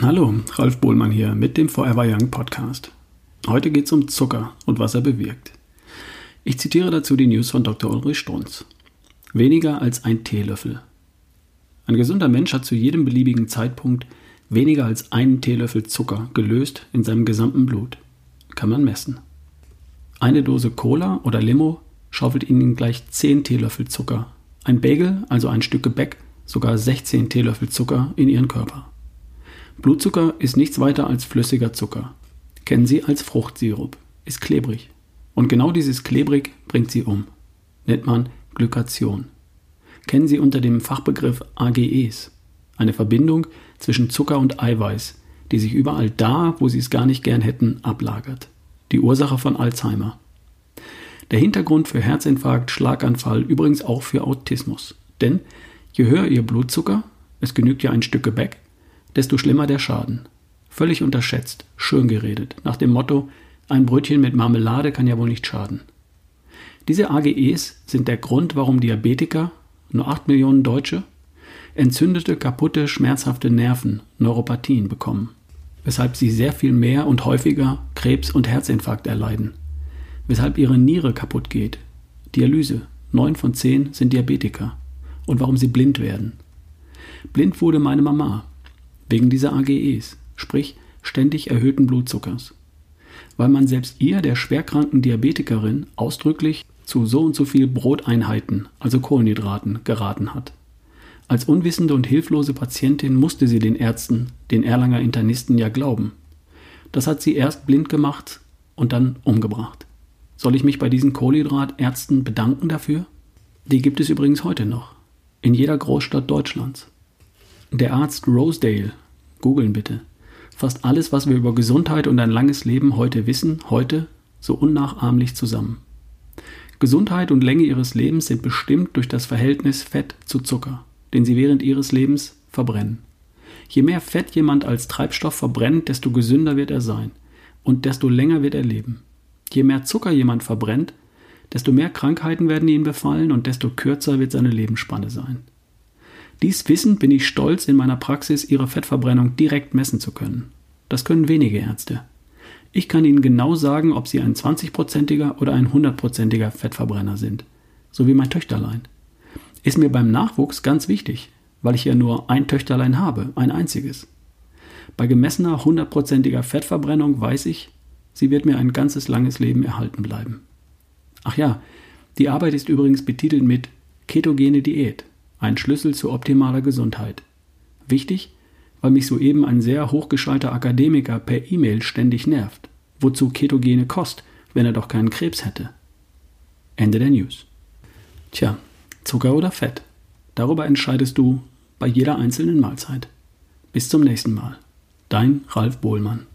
Hallo, Ralf Bohlmann hier mit dem Forever Young Podcast. Heute geht es um Zucker und was er bewirkt. Ich zitiere dazu die News von Dr. Ulrich Strunz. Weniger als ein Teelöffel. Ein gesunder Mensch hat zu jedem beliebigen Zeitpunkt weniger als einen Teelöffel Zucker gelöst in seinem gesamten Blut. Kann man messen. Eine Dose Cola oder Limo schaufelt Ihnen gleich 10 Teelöffel Zucker. Ein Bagel, also ein Stück Gebäck, sogar 16 Teelöffel Zucker in Ihren Körper. Blutzucker ist nichts weiter als flüssiger Zucker. Kennen Sie als Fruchtsirup. Ist klebrig. Und genau dieses klebrig bringt Sie um. Nennt man Glykation. Kennen Sie unter dem Fachbegriff AGEs. Eine Verbindung zwischen Zucker und Eiweiß, die sich überall da, wo Sie es gar nicht gern hätten, ablagert. Die Ursache von Alzheimer. Der Hintergrund für Herzinfarkt, Schlaganfall, übrigens auch für Autismus. Denn je höher Ihr Blutzucker, es genügt ja ein Stück Gebäck, desto schlimmer der Schaden. Völlig unterschätzt, schön geredet, nach dem Motto, ein Brötchen mit Marmelade kann ja wohl nicht schaden. Diese AGEs sind der Grund, warum Diabetiker, nur 8 Millionen Deutsche, entzündete, kaputte, schmerzhafte Nerven, Neuropathien bekommen, weshalb sie sehr viel mehr und häufiger Krebs und Herzinfarkt erleiden, weshalb ihre Niere kaputt geht, Dialyse, 9 von 10 sind Diabetiker und warum sie blind werden. Blind wurde meine Mama, wegen dieser AGEs, sprich ständig erhöhten Blutzuckers. Weil man selbst ihr, der schwerkranken Diabetikerin, ausdrücklich zu so und so viel Broteinheiten, also Kohlenhydraten, geraten hat. Als unwissende und hilflose Patientin musste sie den Ärzten, den Erlanger Internisten ja glauben. Das hat sie erst blind gemacht und dann umgebracht. Soll ich mich bei diesen Kohlenhydratärzten bedanken dafür? Die gibt es übrigens heute noch. In jeder Großstadt Deutschlands. Der Arzt Rosedale, googeln bitte, fasst alles, was wir über Gesundheit und ein langes Leben heute wissen, heute so unnachahmlich zusammen. Gesundheit und Länge ihres Lebens sind bestimmt durch das Verhältnis Fett zu Zucker, den sie während ihres Lebens verbrennen. Je mehr Fett jemand als Treibstoff verbrennt, desto gesünder wird er sein und desto länger wird er leben. Je mehr Zucker jemand verbrennt, desto mehr Krankheiten werden ihn befallen und desto kürzer wird seine Lebensspanne sein. Dies Wissen bin ich stolz, in meiner Praxis Ihre Fettverbrennung direkt messen zu können. Das können wenige Ärzte. Ich kann Ihnen genau sagen, ob Sie ein 20-prozentiger oder ein 100-prozentiger Fettverbrenner sind. So wie mein Töchterlein. Ist mir beim Nachwuchs ganz wichtig, weil ich ja nur ein Töchterlein habe, ein einziges. Bei gemessener 100-prozentiger Fettverbrennung weiß ich, sie wird mir ein ganzes langes Leben erhalten bleiben. Ach ja, die Arbeit ist übrigens betitelt mit ketogene Diät. Ein Schlüssel zu optimaler Gesundheit. Wichtig, weil mich soeben ein sehr hochgeschalter Akademiker per E-Mail ständig nervt. Wozu ketogene Kost, wenn er doch keinen Krebs hätte? Ende der News. Tja, Zucker oder Fett? Darüber entscheidest du bei jeder einzelnen Mahlzeit. Bis zum nächsten Mal. Dein Ralf Bohlmann.